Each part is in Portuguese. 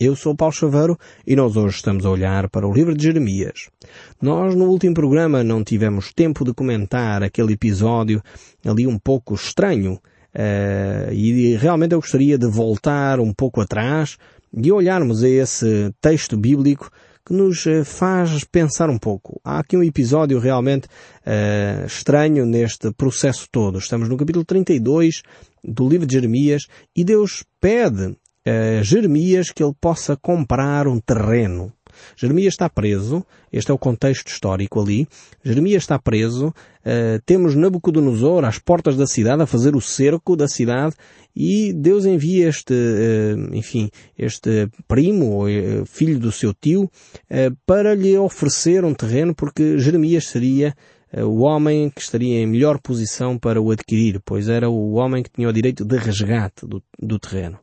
Eu sou Paulo Chaveiro e nós hoje estamos a olhar para o livro de Jeremias. Nós no último programa não tivemos tempo de comentar aquele episódio ali um pouco estranho uh, e realmente eu gostaria de voltar um pouco atrás e olharmos a esse texto bíblico que nos eh, faz pensar um pouco. Há aqui um episódio realmente uh, estranho neste processo todo. Estamos no capítulo 32 do livro de Jeremias e Deus pede uh, Jeremias que ele possa comprar um terreno. Jeremias está preso, este é o contexto histórico ali. Jeremias está preso, uh, temos Nabucodonosor às portas da cidade a fazer o cerco da cidade e Deus envia este, uh, enfim, este primo, uh, filho do seu tio, para lhe oferecer um terreno porque Jeremias seria o homem que estaria em melhor posição para o adquirir, pois era o homem que tinha o direito de resgate do, do terreno.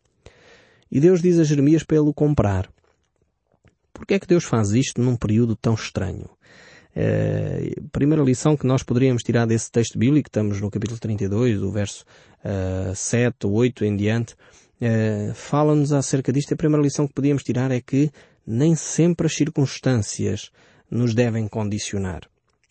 E Deus diz a Jeremias para ele o comprar. Por que é que Deus faz isto num período tão estranho? Uh, primeira lição que nós poderíamos tirar desse texto bíblico, estamos no capítulo 32, do verso uh, 7, 8 em diante, uh, fala-nos acerca disto. A primeira lição que podíamos tirar é que nem sempre as circunstâncias nos devem condicionar.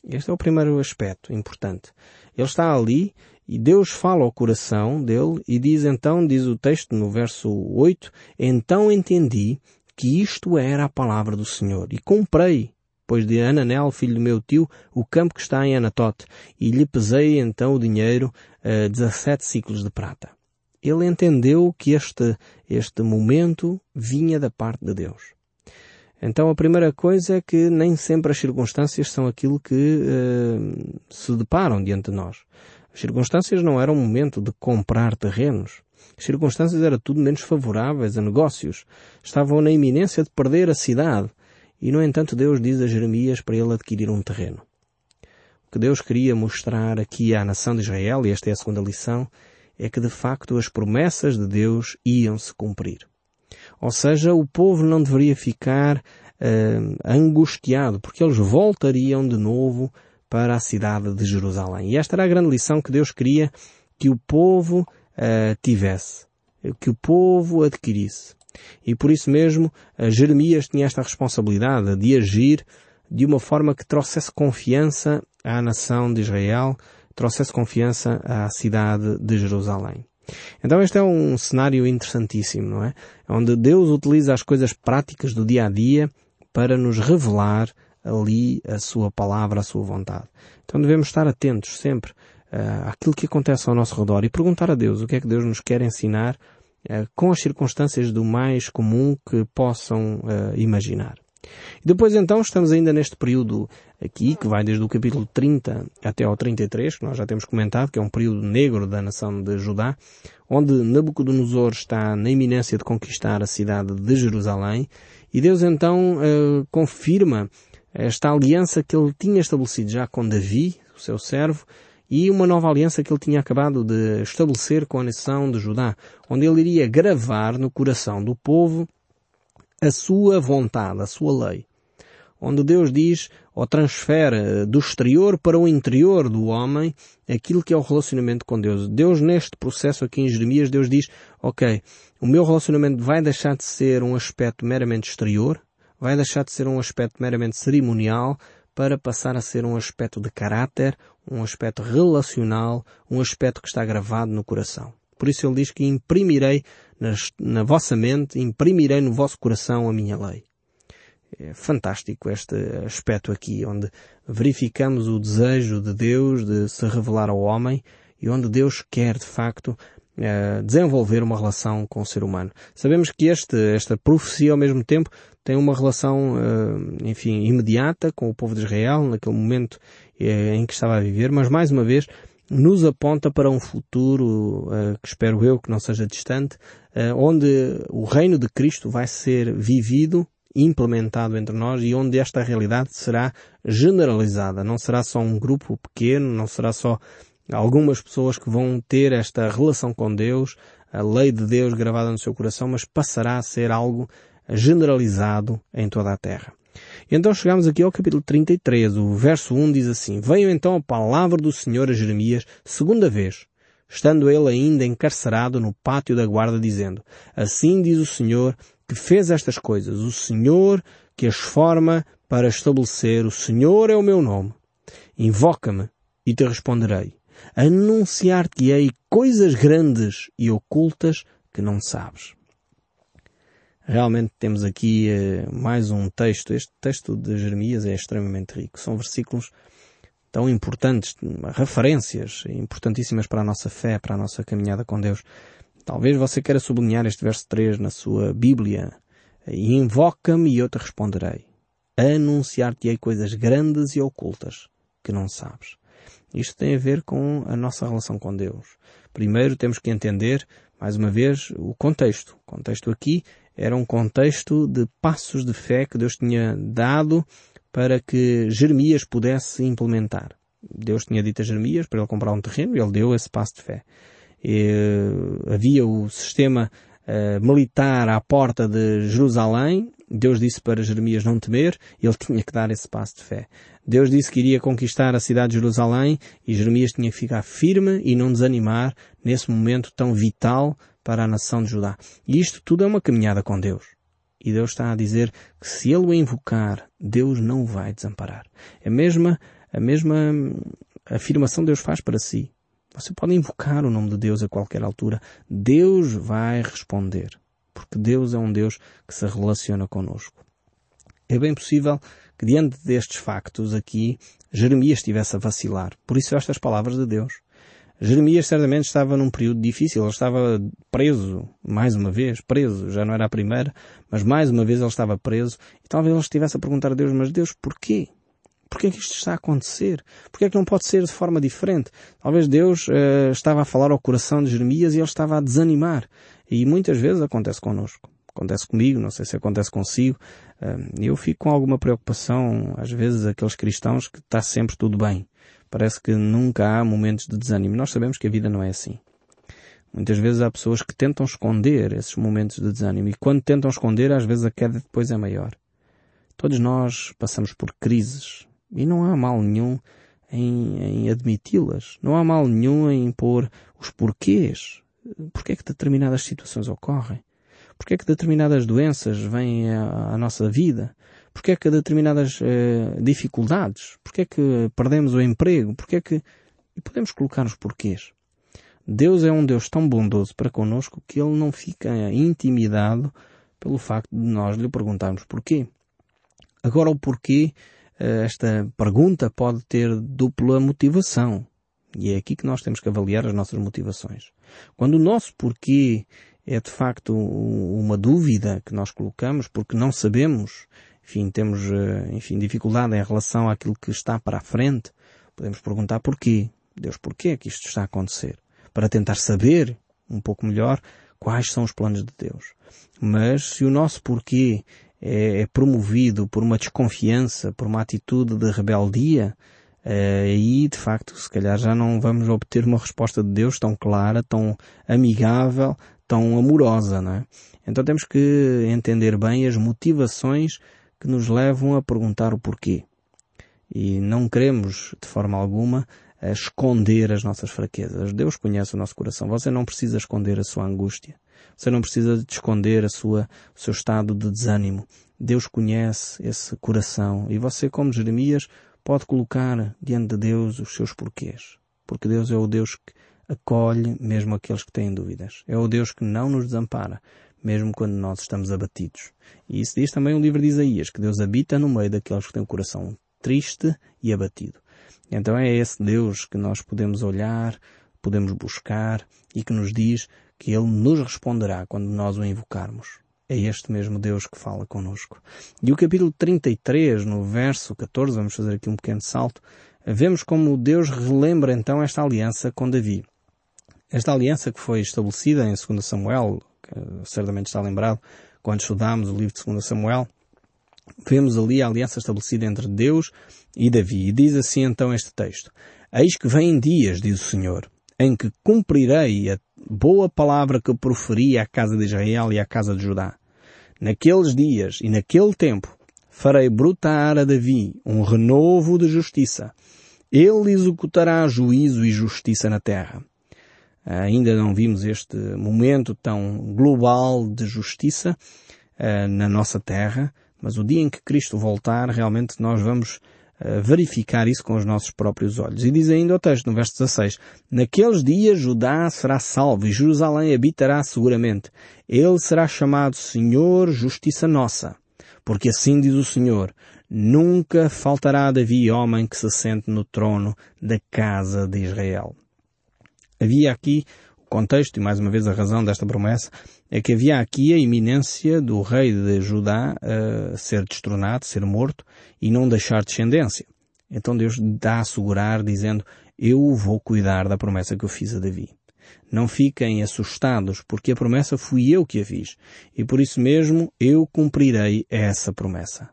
Este é o primeiro aspecto importante. Ele está ali e Deus fala ao coração dele e diz então, diz o texto no verso 8, então entendi que isto era a palavra do Senhor e comprei, pois de Ananel, filho do meu tio, o campo que está em Anatote e lhe pesei então o dinheiro, uh, 17 ciclos de prata. Ele entendeu que este, este momento vinha da parte de Deus. Então a primeira coisa é que nem sempre as circunstâncias são aquilo que uh, se deparam diante de nós. As circunstâncias não eram momento de comprar terrenos. As circunstâncias eram tudo menos favoráveis a negócios. Estavam na iminência de perder a cidade. E, no entanto, Deus diz a Jeremias para ele adquirir um terreno. O que Deus queria mostrar aqui à nação de Israel, e esta é a segunda lição, é que de facto as promessas de Deus iam se cumprir. Ou seja, o povo não deveria ficar uh, angustiado, porque eles voltariam de novo para a cidade de Jerusalém. E esta era a grande lição que Deus queria que o povo uh, tivesse, que o povo adquirisse. E por isso mesmo uh, Jeremias tinha esta responsabilidade de agir de uma forma que trouxesse confiança à nação de Israel, trouxesse confiança à cidade de Jerusalém. Então este é um cenário interessantíssimo, não é? Onde Deus utiliza as coisas práticas do dia a dia para nos revelar ali a sua palavra, a sua vontade. Então devemos estar atentos sempre uh, àquilo que acontece ao nosso redor e perguntar a Deus o que é que Deus nos quer ensinar uh, com as circunstâncias do mais comum que possam uh, imaginar. E depois então estamos ainda neste período aqui, que vai desde o capítulo 30 até ao 33, que nós já temos comentado, que é um período negro da nação de Judá, onde Nabucodonosor está na iminência de conquistar a cidade de Jerusalém, e Deus então confirma esta aliança que ele tinha estabelecido já com Davi, o seu servo, e uma nova aliança que ele tinha acabado de estabelecer com a nação de Judá, onde ele iria gravar no coração do povo a sua vontade, a sua lei. Onde Deus diz ou transfere do exterior para o interior do homem aquilo que é o relacionamento com Deus. Deus neste processo aqui em Jeremias, Deus diz, ok, o meu relacionamento vai deixar de ser um aspecto meramente exterior, vai deixar de ser um aspecto meramente cerimonial para passar a ser um aspecto de caráter, um aspecto relacional, um aspecto que está gravado no coração. Por isso ele diz que imprimirei nas, na vossa mente, imprimirei no vosso coração a minha lei. É fantástico este aspecto aqui, onde verificamos o desejo de Deus de se revelar ao homem e onde Deus quer de facto eh, desenvolver uma relação com o ser humano. Sabemos que este, esta profecia ao mesmo tempo tem uma relação, eh, enfim, imediata com o povo de Israel, naquele momento eh, em que estava a viver, mas mais uma vez nos aponta para um futuro que espero eu que não seja distante, onde o reino de Cristo vai ser vivido implementado entre nós e onde esta realidade será generalizada. Não será só um grupo pequeno, não será só algumas pessoas que vão ter esta relação com Deus, a lei de Deus gravada no seu coração, mas passará a ser algo generalizado em toda a terra. Então chegamos aqui ao capítulo 33, o verso 1 diz assim, Veio então a palavra do Senhor a Jeremias segunda vez, estando ele ainda encarcerado no pátio da guarda, dizendo, Assim diz o Senhor, que fez estas coisas, o Senhor que as forma para estabelecer, o Senhor é o meu nome. Invoca-me e te responderei. Anunciar-te-ei coisas grandes e ocultas que não sabes. Realmente temos aqui uh, mais um texto. Este texto de Jeremias é extremamente rico. São versículos tão importantes, referências importantíssimas para a nossa fé, para a nossa caminhada com Deus. Talvez você queira sublinhar este verso 3 na sua Bíblia. Invoca-me e eu te responderei. Anunciar-te-ei coisas grandes e ocultas que não sabes. Isto tem a ver com a nossa relação com Deus. Primeiro temos que entender, mais uma vez, o contexto. O contexto aqui era um contexto de passos de fé que Deus tinha dado para que Jeremias pudesse implementar. Deus tinha dito a Jeremias para ele comprar um terreno e ele deu esse passo de fé. E, eh, havia o sistema uh, militar à porta de Jerusalém. Deus disse para Jeremias não temer, ele tinha que dar esse passo de fé. Deus disse que iria conquistar a cidade de Jerusalém e Jeremias tinha que ficar firme e não desanimar nesse momento tão vital para a nação de Judá. E isto tudo é uma caminhada com Deus. E Deus está a dizer que se ele o invocar, Deus não vai desamparar. É a mesma, a mesma afirmação Deus faz para si. Você pode invocar o nome de Deus a qualquer altura. Deus vai responder. Porque Deus é um Deus que se relaciona conosco. É bem possível que diante destes factos aqui, Jeremias estivesse a vacilar. Por isso estas palavras de Deus. Jeremias certamente estava num período difícil, ele estava preso, mais uma vez, preso, já não era a primeira, mas mais uma vez ele estava preso, e talvez ele estivesse a perguntar a Deus, mas Deus, porquê? Porquê é que isto está a acontecer? Porquê é que não pode ser de forma diferente? Talvez Deus uh, estava a falar ao coração de Jeremias e ele estava a desanimar. E muitas vezes acontece connosco. Acontece comigo, não sei se acontece consigo. Uh, eu fico com alguma preocupação, às vezes, aqueles cristãos que está sempre tudo bem. Parece que nunca há momentos de desânimo. Nós sabemos que a vida não é assim. Muitas vezes há pessoas que tentam esconder esses momentos de desânimo e quando tentam esconder, às vezes a queda depois é maior. Todos nós passamos por crises e não há mal nenhum em, em admiti-las. Não há mal nenhum em pôr os porquês. Porquê é que determinadas situações ocorrem? Porquê é que determinadas doenças vêm à, à nossa vida? Porque é que determinadas uh, dificuldades? Porque é que perdemos o emprego? Porque é que... E podemos colocar os porquês. Deus é um Deus tão bondoso para connosco que Ele não fica intimidado pelo facto de nós lhe perguntarmos porquê. Agora o porquê, esta pergunta pode ter dupla motivação. E é aqui que nós temos que avaliar as nossas motivações. Quando o nosso porquê é de facto uma dúvida que nós colocamos porque não sabemos enfim, temos, eh, enfim, dificuldade em relação àquilo que está para a frente, podemos perguntar porquê. Deus, porquê é que isto está a acontecer? Para tentar saber um pouco melhor quais são os planos de Deus. Mas se o nosso porquê é, é promovido por uma desconfiança, por uma atitude de rebeldia, aí de facto se calhar já não vamos obter uma resposta de Deus tão clara, tão amigável, tão amorosa, não é? Então temos que entender bem as motivações que nos levam a perguntar o porquê. E não queremos, de forma alguma, esconder as nossas fraquezas. Deus conhece o nosso coração. Você não precisa esconder a sua angústia. Você não precisa de esconder a sua, o seu estado de desânimo. Deus conhece esse coração. E você, como Jeremias, pode colocar diante de Deus os seus porquês. Porque Deus é o Deus que acolhe mesmo aqueles que têm dúvidas. É o Deus que não nos desampara mesmo quando nós estamos abatidos. E isso diz também o livro de Isaías, que Deus habita no meio daqueles que têm o coração triste e abatido. Então é esse Deus que nós podemos olhar, podemos buscar e que nos diz que Ele nos responderá quando nós o invocarmos. É este mesmo Deus que fala conosco. E o capítulo 33, no verso 14, vamos fazer aqui um pequeno salto, vemos como Deus relembra então esta aliança com Davi. Esta aliança que foi estabelecida em 2 Samuel, certamente está lembrado, quando estudámos o livro de 2 Samuel, vemos ali a aliança estabelecida entre Deus e Davi. E diz assim então este texto: Eis que vêm dias, diz o Senhor, em que cumprirei a boa palavra que proferi à casa de Israel e à casa de Judá. Naqueles dias e naquele tempo farei brotar a Davi um renovo de justiça. Ele executará juízo e justiça na terra. Ainda não vimos este momento tão global de justiça, uh, na nossa terra, mas o dia em que Cristo voltar, realmente nós vamos verificar isso com os nossos próprios olhos. E diz ainda o texto, no verso 16, Naqueles dias Judá será salvo e Jerusalém habitará seguramente. Ele será chamado Senhor Justiça Nossa. Porque assim diz o Senhor, nunca faltará Davi homem que se sente no trono da casa de Israel. Havia aqui contexto, e mais uma vez a razão desta promessa, é que havia aqui a iminência do rei de Judá uh, ser destronado, ser morto e não deixar descendência. Então Deus dá a assegurar dizendo, eu vou cuidar da promessa que eu fiz a Davi. Não fiquem assustados, porque a promessa fui eu que a fiz. E por isso mesmo eu cumprirei essa promessa.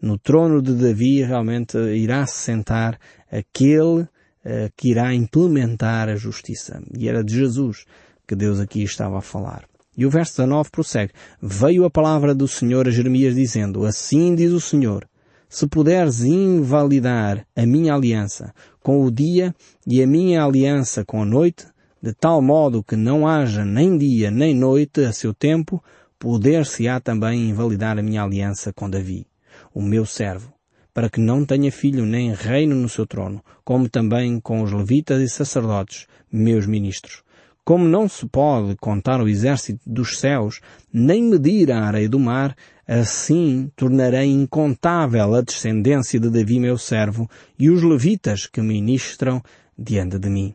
No trono de Davi realmente irá se sentar aquele uh, que irá implementar a justiça. E era de Jesus que Deus aqui estava a falar. E o verso 19 prossegue. Veio a palavra do Senhor a Jeremias dizendo, Assim diz o Senhor, se puderes invalidar a minha aliança com o dia e a minha aliança com a noite, de tal modo que não haja nem dia nem noite a seu tempo, poder-se-á também invalidar a minha aliança com Davi, o meu servo, para que não tenha filho nem reino no seu trono, como também com os levitas e sacerdotes, meus ministros. Como não se pode contar o exército dos céus, nem medir a areia do mar, assim tornarei incontável a descendência de Davi meu servo e os levitas que ministram diante de mim.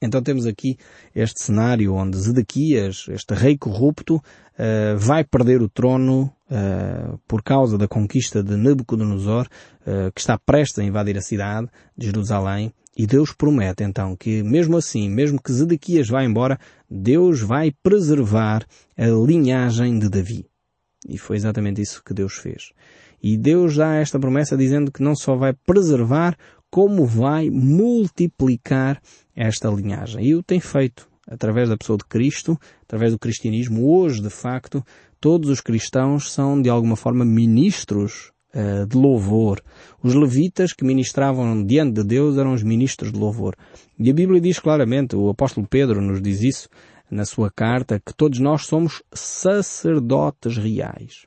Então temos aqui este cenário onde Zedequias, este rei corrupto, uh, vai perder o trono uh, por causa da conquista de Nabucodonosor, uh, que está prestes a invadir a cidade de Jerusalém. E Deus promete então que mesmo assim, mesmo que Zedequias vá embora, Deus vai preservar a linhagem de Davi. E foi exatamente isso que Deus fez. E Deus dá esta promessa dizendo que não só vai preservar, como vai multiplicar esta linhagem. E o tem feito através da pessoa de Cristo, através do cristianismo. Hoje, de facto, todos os cristãos são de alguma forma ministros uh, de louvor. Os levitas que ministravam diante de Deus eram os ministros de louvor. E a Bíblia diz claramente, o apóstolo Pedro nos diz isso na sua carta, que todos nós somos sacerdotes reais.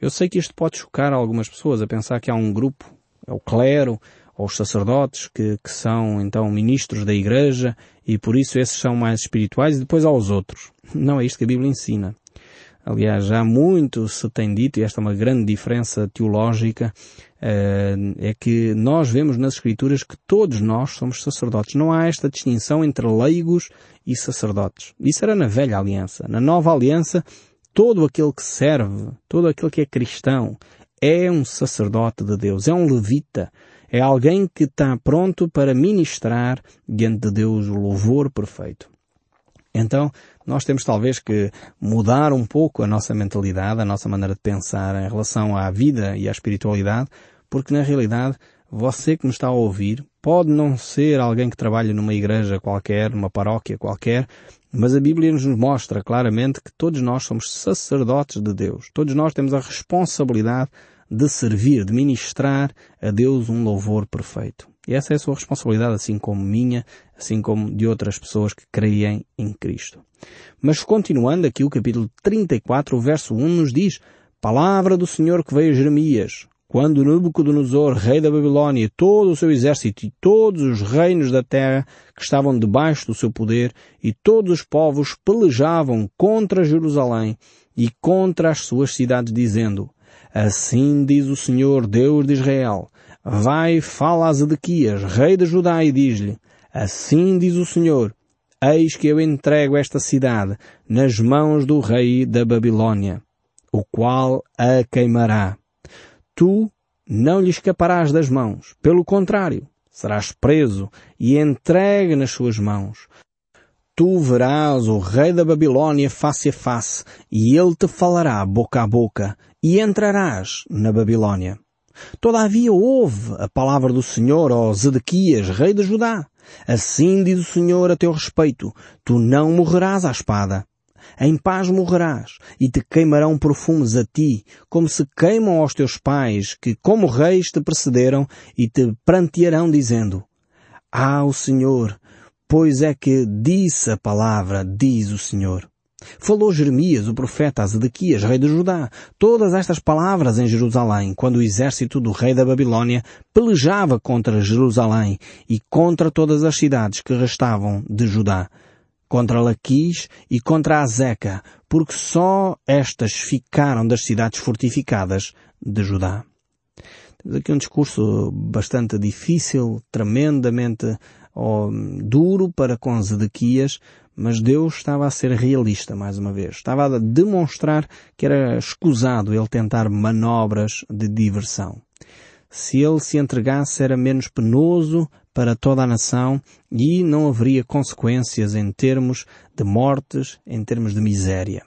Eu sei que isto pode chocar algumas pessoas a pensar que há um grupo, é o clero, aos sacerdotes que, que são então ministros da igreja e por isso esses são mais espirituais e depois aos outros. Não é isto que a Bíblia ensina. Aliás, já muito se tem dito, e esta é uma grande diferença teológica, eh, é que nós vemos nas Escrituras que todos nós somos sacerdotes. Não há esta distinção entre leigos e sacerdotes. Isso era na velha aliança. Na nova aliança, todo aquele que serve, todo aquele que é cristão, é um sacerdote de Deus, é um levita, é alguém que está pronto para ministrar diante de Deus o louvor perfeito. Então, nós temos talvez que mudar um pouco a nossa mentalidade, a nossa maneira de pensar em relação à vida e à espiritualidade, porque na realidade, você que nos está a ouvir pode não ser alguém que trabalha numa igreja qualquer, numa paróquia qualquer, mas a Bíblia nos mostra claramente que todos nós somos sacerdotes de Deus. Todos nós temos a responsabilidade de servir, de ministrar a Deus um louvor perfeito. E essa é a sua responsabilidade, assim como minha, assim como de outras pessoas que creem em Cristo. Mas continuando aqui o capítulo 34, o verso 1 nos diz, Palavra do Senhor que veio a Jeremias, quando Nabucodonosor, rei da Babilônia, todo o seu exército e todos os reinos da terra que estavam debaixo do seu poder e todos os povos pelejavam contra Jerusalém e contra as suas cidades, dizendo, Assim diz o Senhor Deus de Israel. Vai, fala a Zedequias, rei de Judá, e diz-lhe, Assim diz o Senhor, eis que eu entrego esta cidade nas mãos do rei da Babilônia, o qual a queimará. Tu não lhe escaparás das mãos, pelo contrário, serás preso e entregue nas suas mãos. Tu verás o rei da Babilônia face a face, e ele te falará boca a boca, e entrarás na Babilônia. Todavia ouve a palavra do Senhor, ó Zedequias, rei de Judá. Assim diz o Senhor a teu respeito, tu não morrerás à espada. Em paz morrerás, e te queimarão perfumes a ti, como se queimam aos teus pais, que como reis te precederam, e te prantearão dizendo, Ah, o Senhor, pois é que disse a palavra, diz o Senhor. Falou Jeremias, o profeta, a Zedequias, rei de Judá, todas estas palavras em Jerusalém, quando o exército do rei da Babilônia pelejava contra Jerusalém e contra todas as cidades que restavam de Judá, contra Laquis e contra Azeca, porque só estas ficaram das cidades fortificadas de Judá. Temos aqui um discurso bastante difícil, tremendamente oh, duro para com Zedequias, mas Deus estava a ser realista mais uma vez. Estava a demonstrar que era escusado ele tentar manobras de diversão. Se ele se entregasse era menos penoso para toda a nação e não haveria consequências em termos de mortes, em termos de miséria.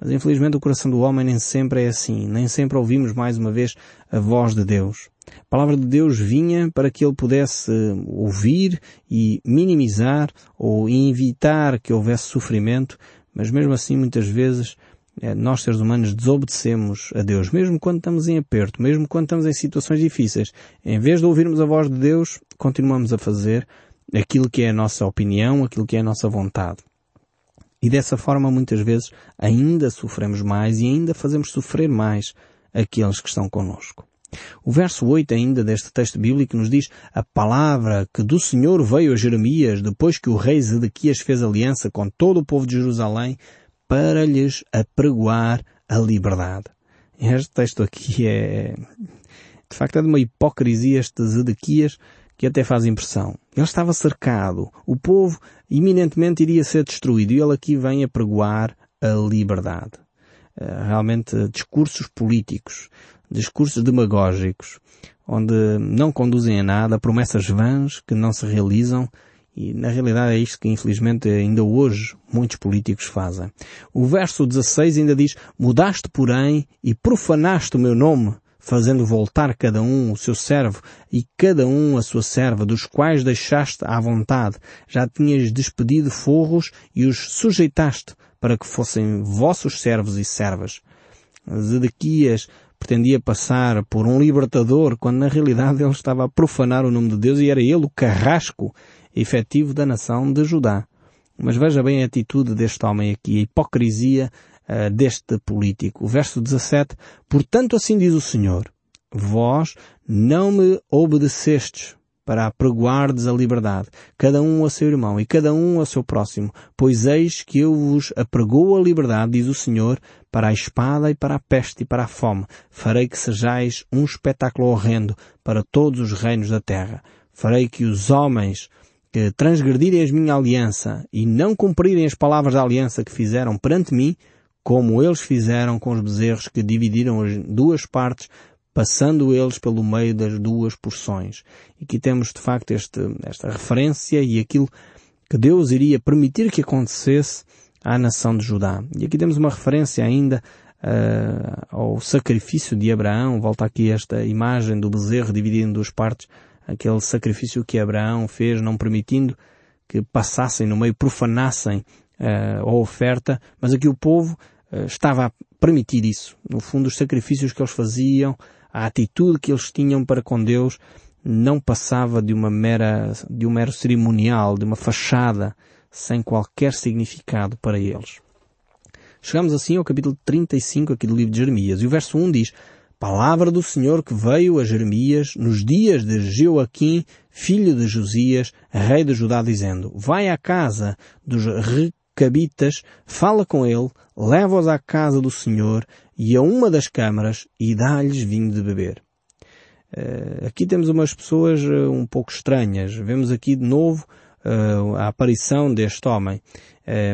Mas infelizmente o coração do homem nem sempre é assim, nem sempre ouvimos mais uma vez a voz de Deus. A palavra de Deus vinha para que ele pudesse ouvir e minimizar ou evitar que houvesse sofrimento, mas mesmo assim muitas vezes eh, nós seres humanos desobedecemos a Deus, mesmo quando estamos em aperto, mesmo quando estamos em situações difíceis. Em vez de ouvirmos a voz de Deus, continuamos a fazer aquilo que é a nossa opinião, aquilo que é a nossa vontade. E dessa forma muitas vezes ainda sofremos mais e ainda fazemos sofrer mais aqueles que estão conosco. O verso 8 ainda deste texto bíblico nos diz a palavra que do Senhor veio a Jeremias depois que o rei Zedequias fez aliança com todo o povo de Jerusalém para lhes apregoar a liberdade. Este texto aqui é, de facto é de uma hipocrisia este Zedequias que até faz impressão. Ele estava cercado, o povo iminentemente iria ser destruído e ele aqui vem apregoar a liberdade. Eh, realmente discursos políticos, discursos demagógicos, onde não conduzem a nada, promessas vãs que não se realizam e na realidade é isto que infelizmente ainda hoje muitos políticos fazem. O verso 16 ainda diz, mudaste porém e profanaste o meu nome, fazendo voltar cada um o seu servo e cada um a sua serva, dos quais deixaste à vontade. Já tinhas despedido forros e os sujeitaste para que fossem vossos servos e servas. Zedequias pretendia passar por um libertador, quando na realidade ele estava a profanar o nome de Deus e era ele o carrasco efetivo da nação de Judá. Mas veja bem a atitude deste homem aqui, a hipocrisia uh, deste político. O verso 17, portanto assim diz o Senhor, vós não me obedecestes para apregoardes a liberdade, cada um a seu irmão e cada um a seu próximo, pois eis que eu vos apregou a liberdade, diz o Senhor, para a espada e para a peste e para a fome. Farei que sejais um espetáculo horrendo para todos os reinos da terra. Farei que os homens que transgredirem a minha aliança e não cumprirem as palavras da aliança que fizeram perante mim, como eles fizeram com os bezerros que dividiram as duas partes passando eles pelo meio das duas porções. E aqui temos de facto este, esta referência e aquilo que Deus iria permitir que acontecesse à nação de Judá. E aqui temos uma referência ainda uh, ao sacrifício de Abraão. Volta aqui esta imagem do bezerro dividido em duas partes. Aquele sacrifício que Abraão fez, não permitindo que passassem no meio, profanassem uh, a oferta, mas aqui o povo uh, estava a permitir isso. No fundo, os sacrifícios que eles faziam, a atitude que eles tinham para com Deus não passava de uma mera, de um mero cerimonial, de uma fachada, sem qualquer significado para eles. Chegamos assim ao capítulo 35 aqui do livro de Jeremias, e o verso 1 diz, Palavra do Senhor que veio a Jeremias nos dias de Joaquim, filho de Josias, rei de Judá, dizendo, Vai à casa dos recabitas, fala com ele, leva-os à casa do Senhor e a uma das câmaras e dá-lhes vinho de beber. Uh, aqui temos umas pessoas uh, um pouco estranhas. Vemos aqui de novo uh, a aparição deste homem.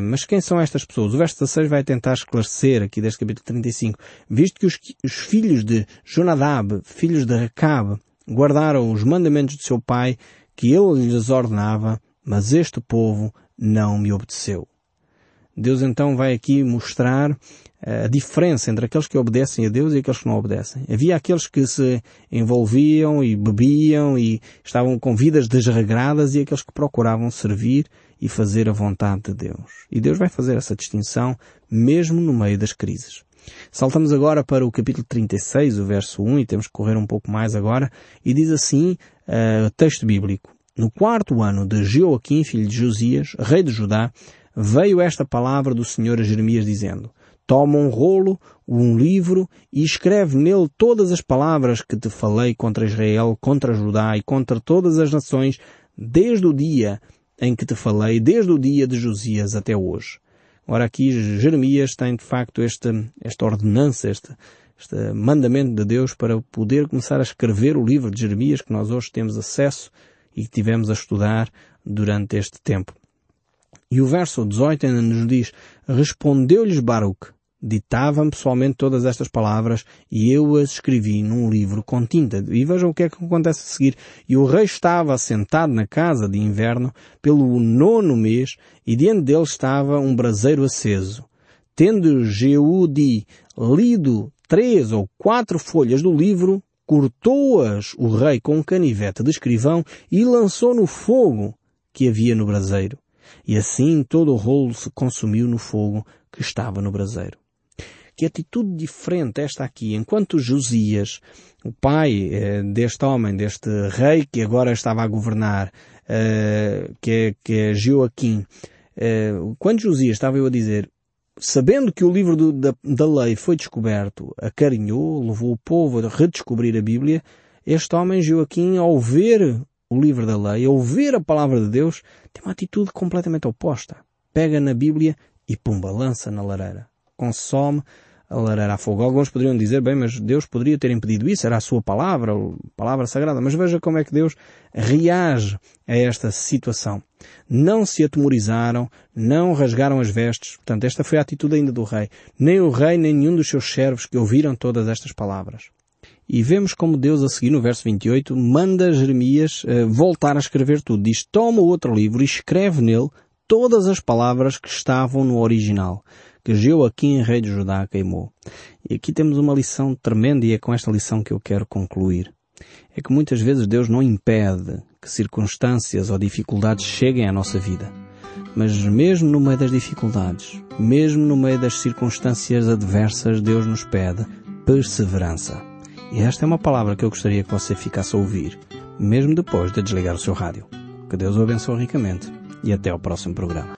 mas quem são estas pessoas? O verso 16 vai tentar esclarecer aqui deste capítulo 35. Visto que os, os filhos de Jonadab, filhos de Recabe, guardaram os mandamentos de seu pai que ele lhes ordenava, mas este povo não me obedeceu. Deus então vai aqui mostrar a diferença entre aqueles que obedecem a Deus e aqueles que não obedecem. Havia aqueles que se envolviam e bebiam e estavam com vidas desregradas e aqueles que procuravam servir e fazer a vontade de Deus. E Deus vai fazer essa distinção mesmo no meio das crises. Saltamos agora para o capítulo 36, o verso 1, e temos que correr um pouco mais agora, e diz assim uh, o texto bíblico. No quarto ano de Joaquim, filho de Josias, rei de Judá, veio esta palavra do Senhor a Jeremias dizendo, Toma um rolo, um livro e escreve nele todas as palavras que te falei contra Israel, contra Judá e contra todas as nações, desde o dia em que te falei, desde o dia de Josias até hoje. Ora aqui Jeremias tem de facto esta, esta ordenança, este, este mandamento de Deus para poder começar a escrever o livro de Jeremias que nós hoje temos acesso e que tivemos a estudar durante este tempo. E o verso 18 ainda nos diz, respondeu-lhes Baruch, ditava-me pessoalmente todas estas palavras e eu as escrevi num livro com tinta. E vejam o que é que acontece a seguir. E o rei estava assentado na casa de inverno pelo nono mês e diante dele estava um braseiro aceso. Tendo Jeudi lido três ou quatro folhas do livro, cortou-as o rei com um canivete de escrivão e lançou no fogo que havia no braseiro. E assim todo o rolo se consumiu no fogo que estava no braseiro. Que atitude diferente esta aqui. Enquanto Josias, o pai eh, deste homem, deste rei que agora estava a governar, eh, que, é, que é Joaquim, eh, quando Josias estava eu a dizer, sabendo que o livro do, da, da lei foi descoberto, acarinhou, levou o povo a redescobrir a Bíblia, este homem Joaquim, ao ver o livro da lei, ao ver a palavra de Deus, tem uma atitude completamente oposta. Pega na Bíblia e pumba, lança na lareira. Consome a lareira a fogo. Alguns poderiam dizer, bem, mas Deus poderia ter impedido isso, era a sua palavra, a palavra sagrada. Mas veja como é que Deus reage a esta situação. Não se atemorizaram, não rasgaram as vestes. Portanto, esta foi a atitude ainda do rei. Nem o rei, nem nenhum dos seus servos que ouviram todas estas palavras. E vemos como Deus a seguir no verso 28 manda Jeremias uh, voltar a escrever tudo. Diz, toma outro livro e escreve nele todas as palavras que estavam no original, que Joaquim, rei de Judá, queimou. E aqui temos uma lição tremenda e é com esta lição que eu quero concluir. É que muitas vezes Deus não impede que circunstâncias ou dificuldades cheguem à nossa vida. Mas mesmo no meio das dificuldades, mesmo no meio das circunstâncias adversas, Deus nos pede perseverança. E esta é uma palavra que eu gostaria que você ficasse a ouvir, mesmo depois de desligar o seu rádio. Que Deus o abençoe ricamente e até ao próximo programa.